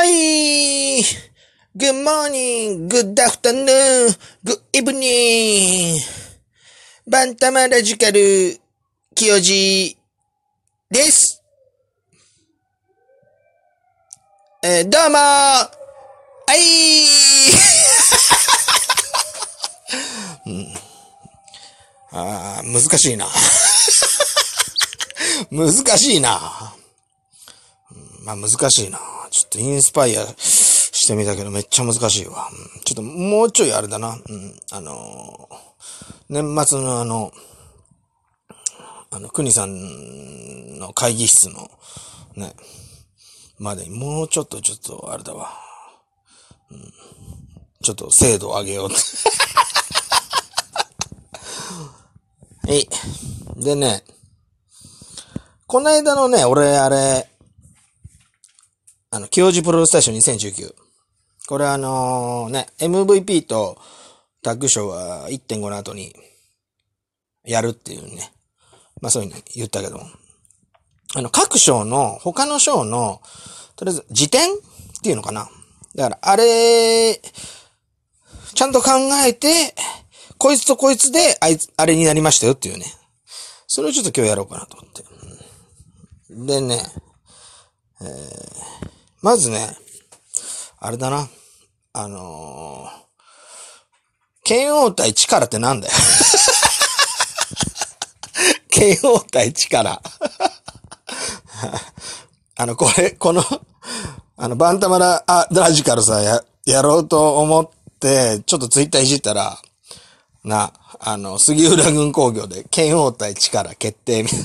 はい。Good morning, good afternoon, good evening. バンタマラジカル、清治です。えーどうもはいうん、あ難しいな。難しいな。うんまあ難しいな。ちょっとインスパイアしてみたけどめっちゃ難しいわ。ちょっともうちょいあれだな。うん、あのー年末のあの、あの、国さんの会議室の、ね、までにもうちょっとちょっとあれだわ。うん、ちょっと精度を上げようって。はい。でね、この間のね、俺、あれ、あの、清治プロレス大賞2019。これあのね、MVP とタッグ賞は1.5の後にやるっていうね。まあそういうふうに言ったけども。あの、各賞の、他の賞の、とりあえず、辞典っていうのかな。だから、あれ、ちゃんと考えて、こいつとこいつで、あいつ、あれになりましたよっていうね。それをちょっと今日やろうかなと思って。でね、えー、まずね、あれだな。あのー、剣王対力ってなんだよ。剣王対力。あの、これ、この、あの、バンタマラ、あ、ラジカルさ、や、やろうと思って、ちょっとツイッターいじったら、な、あの、杉浦軍工業で、剣王対力決定、みたい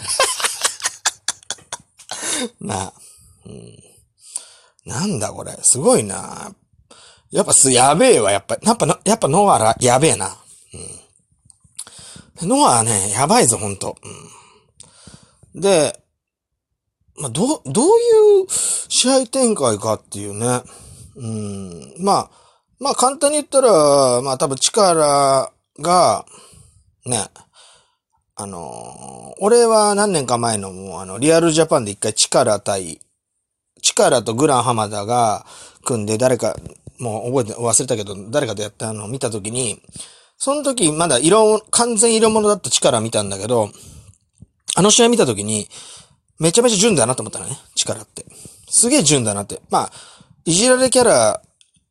な。な、うん。なんだこれ、すごいな。やっぱす、やべえわ、やっぱ、やっぱ、やっぱノアラ、やべえな。うん。ノアはね、やばいぞ、ほんと。うん。で、まあ、ど、どういう試合展開かっていうね。うん。まあ、まあ簡単に言ったら、まあ多分力が、ね、あのー俺は何年か前のもうあの、リアルジャパンで一回力対、力とグラン浜田が組んで誰か、もう覚えて、忘れたけど、誰かとやったのを見たときに、その時まだ色、完全色物だった力見たんだけど、あの試合見たときに、めちゃめちゃ純だなと思ったのね、力って。すげえ純だなって。まあ、いじられキャラ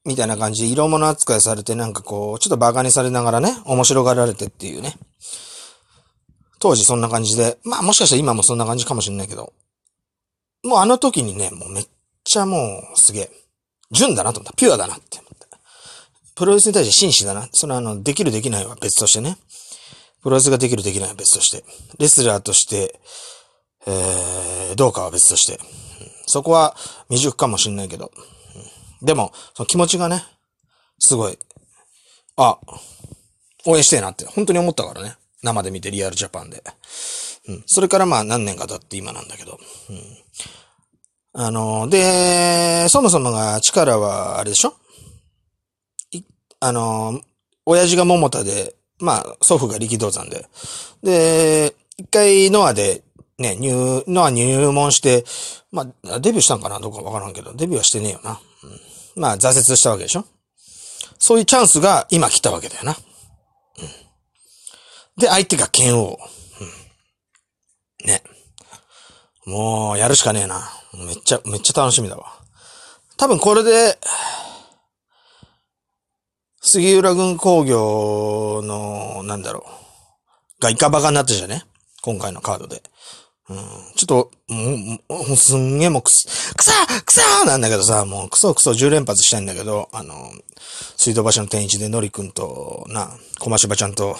みたいな感じで色物扱いされてなんかこう、ちょっと馬鹿にされながらね、面白がられてっていうね。当時そんな感じで、まあもしかしたら今もそんな感じかもしれないけど、もうあの時にね、もうめっちゃもうすげえ、純だなと思った。ピュアだなって思った。プロレスに対して真摯だな。それはあの、できるできないは別としてね。プロレスができるできないは別として。レスラーとして、えー、どうかは別として。そこは未熟かもしれないけど。でも、その気持ちがね、すごい、あ、応援してえなって、本当に思ったからね。生で見てリアルジャパンで。うん。それからまあ何年か経って今なんだけど。うん。あの、で、そもそもが力は、あれでしょ？いあの、親父が桃田で、まあ、祖父が力道山で。で、一回ノアで、ね、入、ノア入門して、まあ、デビューしたんかな？どうかわからんけど、デビューはしてねえよな。うん、まあ、挫折したわけでしょ？そういうチャンスが今来たわけだよな。で、相手が剣王。ね。もう、やるしかねえな。めっちゃ、めっちゃ楽しみだわ。多分これで、杉浦軍工業の、なんだろう。がイカバカになってじゃね？今回のカードで。うん、ちょっと、もう、すんげえもうくす、くさくさなんだけどさ、もうクソクソ10連発したいんだけど、あの、水道橋の天一でのりくんと、な、小ましばちゃんと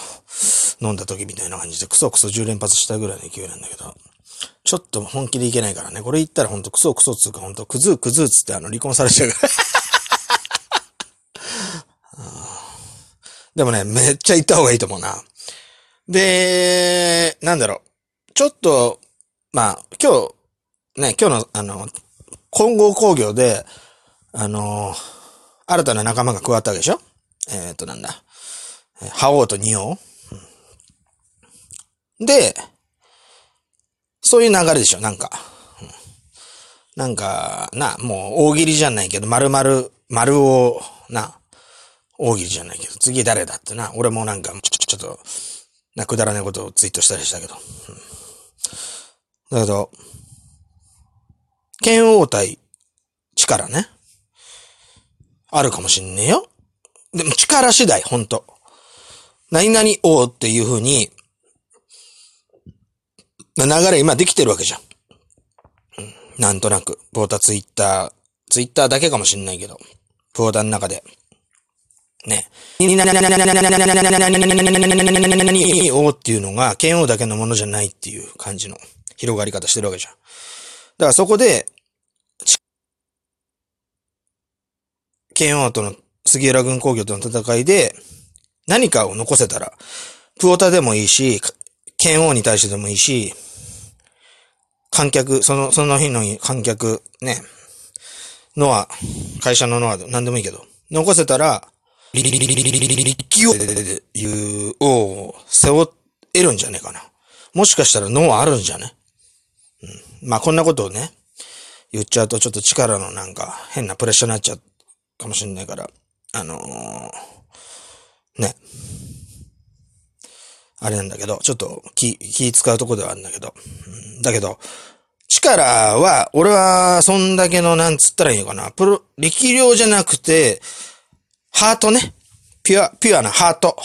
飲んだ時みたいな感じでクソクソ10連発したぐらいの勢いなんだけど、ちょっと本気でいけないからね。これ言ったらほんとクソクソっつうかほんとクズークズーっつってあの離婚されちゃうから。でもね、めっちゃ行った方がいいと思うな。で、なんだろう。ちょっと、まあ、今日、ね、今日の、あの、混合工業で、あの、新たな仲間が加わったわけでしょ？えっ、と、なんだ。覇王と仁王、で、そういう流れでしょ、なんか。なんか、な、もう大喜利じゃないけど、丸々、丸を、な、大喜利じゃないけど、次誰だってな、俺もなんか、ちょ、ちょっと、な、くだらないことをツイートしたりしたけど。うん、だけど、剣王対力ね。あるかもしんねえよ。でも力次第、ほんと。何々王っていう風に、流れ今できてるわけじゃん。うん、なんとなく。ポータツイッター、ツイッターだけかもしんないけど、ポーターの中で。ね。王っていうのが、剣王だけのものじゃないっていう感じの広がり方してるわけじゃん。だからそこで、剣王との杉浦軍工業との戦いで、何かを残せたら、プオタでもいいし、剣王に対してでもいいし、観客、その、その日の観客、ね、ノア、会社のノアで、何でもいいけど、残せたら、リリリリリリリリリリリキオいうを背負えるんじゃねえかな。もしかしたら脳あるんじゃねうん。まあこんなことをね、言っちゃうとちょっと力のなんか変なプレッシャーになっちゃうかもしんないから、あのー、ね。あれなんだけど、ちょっと気、気使うとこではあるんだけど。うん、だけど、力は、俺は、そんだけの、なんつったらいいのかな。プロ、力量じゃなくて、ハートね。ピュア、ピュアなハート。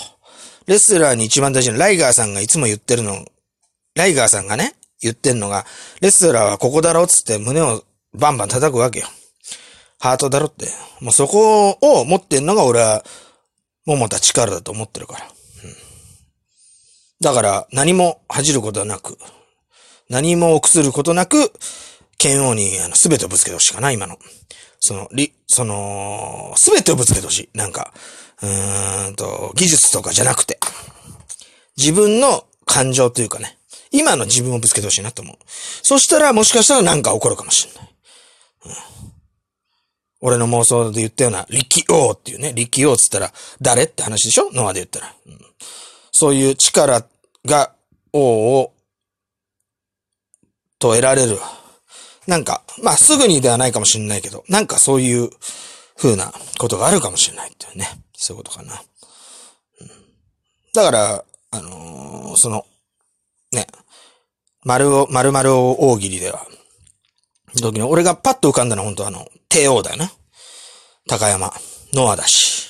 レスラーに一番大事なライガーさんがいつも言ってるの、ライガーさんがね、言ってんのが、レスラーはここだろっつって胸をバンバン叩くわけよ。ハートだろって。もうそこを持ってんのが俺は、桃田力だと思ってるから。うん、だから、何も恥じることはなく、何も臆することなく、剣王に、あの、すべてをぶつけてほしいかな、今の。その、り、その、すべてをぶつけてほしい。なんか、うーんと、技術とかじゃなくて。自分の感情というかね。今の自分をぶつけてほしいなと思う。そしたら、もしかしたらなんか起こるかもしれない。うん俺の妄想で言ったような、力王っていうね、力王って言ったら、誰って話でしょ？ノアで言ったら、うん。そういう力が王を、と得られる。なんか、まあ、すぐにではないかもしれないけど、なんかそういう風なことがあるかもしれないっていうね。そういうことかな。うん、だから、あのー、その、ね、丸を、丸々大喜利では、時に俺がパッと浮かんだのは本当あの、帝王だよね。高山。ノアだし。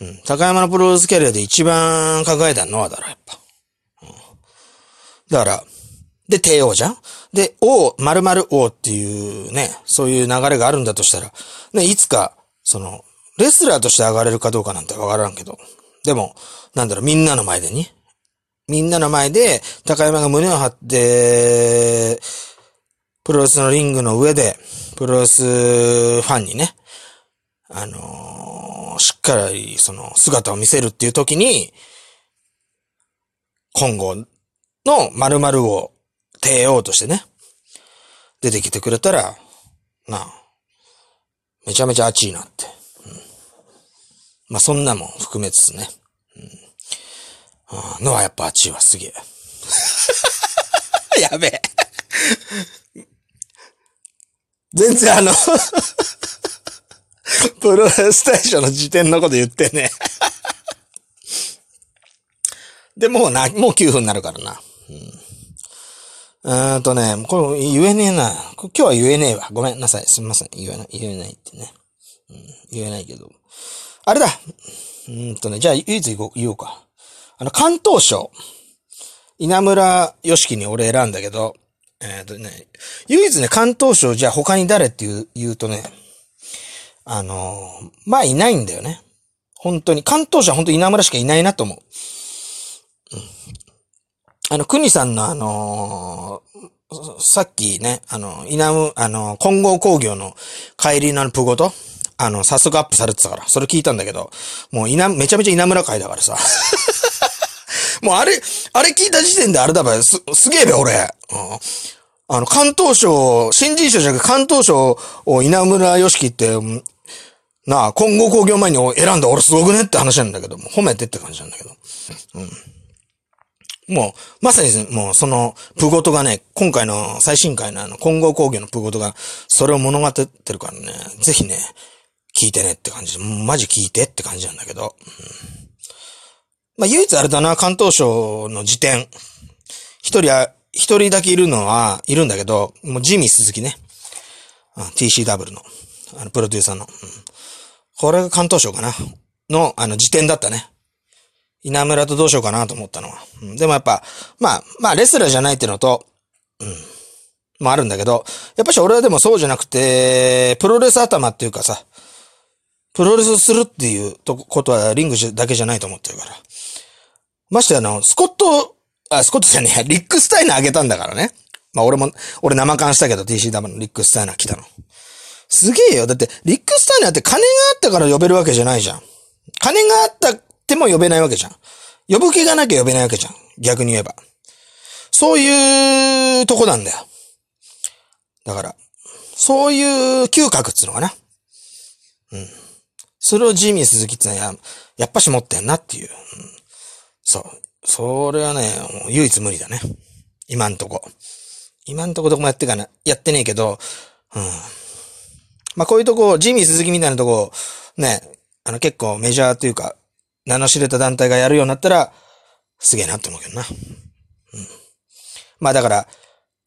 うん。高山のプロレスキャリアで一番輝いたノアだろ、やっぱ。うん。だから、で、帝王じゃん？で、王、〇〇王っていうね、そういう流れがあるんだとしたら、ね、いつか、その、レスラーとして上がれるかどうかなんてわからんけど、でも、なんだろう、みんなの前でに、みんなの前で、高山が胸を張って、プロレスのリングの上で、プロレスファンにね、あのー、しっかりその姿を見せるっていう時に、今後の〇〇を帝王としてね、出てきてくれたら、なあ、めちゃめちゃ熱いなって。うん、まあ、そんなもん含めつつね。うん、のはやっぱ熱いわ、すげえ。やべえ。全然あのプロレス大賞の時点のこと言ってねで、もうな、もう9分になるからな。うん。うんとね、これ言えねえな。今日は言えねえわ。ごめんなさい。すみません。言えない、言えないってね。うん、言えないけど。あれだうんとね、じゃあ唯一言おうか。あの、関東賞。稲村良樹に俺選んだけど、えっ、ー、とね、唯一ね、関東省じゃあ他に誰って言う、言うとね、あのー、まあいないんだよね。本当に。関東省は本当稲村しかいないなと思う。うん。あの、国さんのあのー、さっきね、あの、稲む、あの、混合工業の帰りのプゴと、あの、早速アップされてたから、それ聞いたんだけど、もう稲、めちゃめちゃ稲村会だからさ。もうあれ、あれ聞いた時点であれだべ、す、すげえべ、俺。うん。あの、関東省、新人賞じゃなくて関東省を稲村良樹って、なあ、今後工業前に選んだ俺すごくねって話なんだけども、褒めてって感じなんだけど。うん。もう、まさにもうその、プゴトがね、今回の最新回のあの、混合工業のプゴトが、それを物語ってるからね、ぜひね、聞いてねって感じで、マジ聞いてって感じなんだけど。うん、まあ、唯一あれだな、関東省の辞典。一人は、一人だけいるのは、いるんだけど、もうジミー鈴木ね。TCW の、あの、プロデューサーの。うん、これが関東省かな。の、あの、辞典だったね。稲村とどうしようかなと思ったのは。うん、でもやっぱ、まあ、まあ、レスラーじゃないってのと、うん。もあるんだけど、やっぱし俺はでもそうじゃなくて、プロレス頭っていうかさ、プロレスするっていうとことはリングだけじゃないと思ってるから。ましてあの、スコット、あ、スコットじゃねえ、リックスタイナーあげたんだからね。まあ俺も、俺生感したけど TCW のリックスタイナー来たの。すげえよ。だって、リックスタイナーって金があったから呼べるわけじゃないじゃん。金があったっても呼べないわけじゃん。呼ぶ気がなきゃ呼べないわけじゃん。逆に言えば。そういうとこなんだよ。だから、そういう嗅覚っつうのかな。うん。それをジミー鈴木ってのはや、っぱし持ってんなっていう。うん、そう。それはね、唯一無理だね。今んとこ。今んとこどこもやってかな、やってねえけど、うん。まあ、こういうとこ、ジミー鈴木みたいなとこ、ね、あの結構メジャーというか、名の知れた団体がやるようになったら、すげえなって思うけどな。うん。まあだから、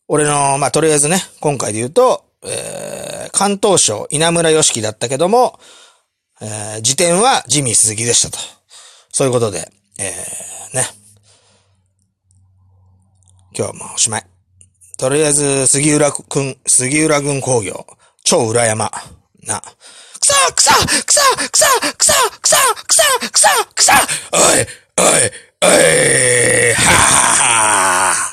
俺の、まあとりあえずね、今回で言うと、えー、関東省稲村良樹だったけども、えー、辞典はジミー鈴木でしたと。そういうことで、えー、ね。今日もおしまい。とりあえず、杉浦くん、杉浦軍工業、超裏山、な。くさくさくさくさくさくさくさくさくさおいおいおいははは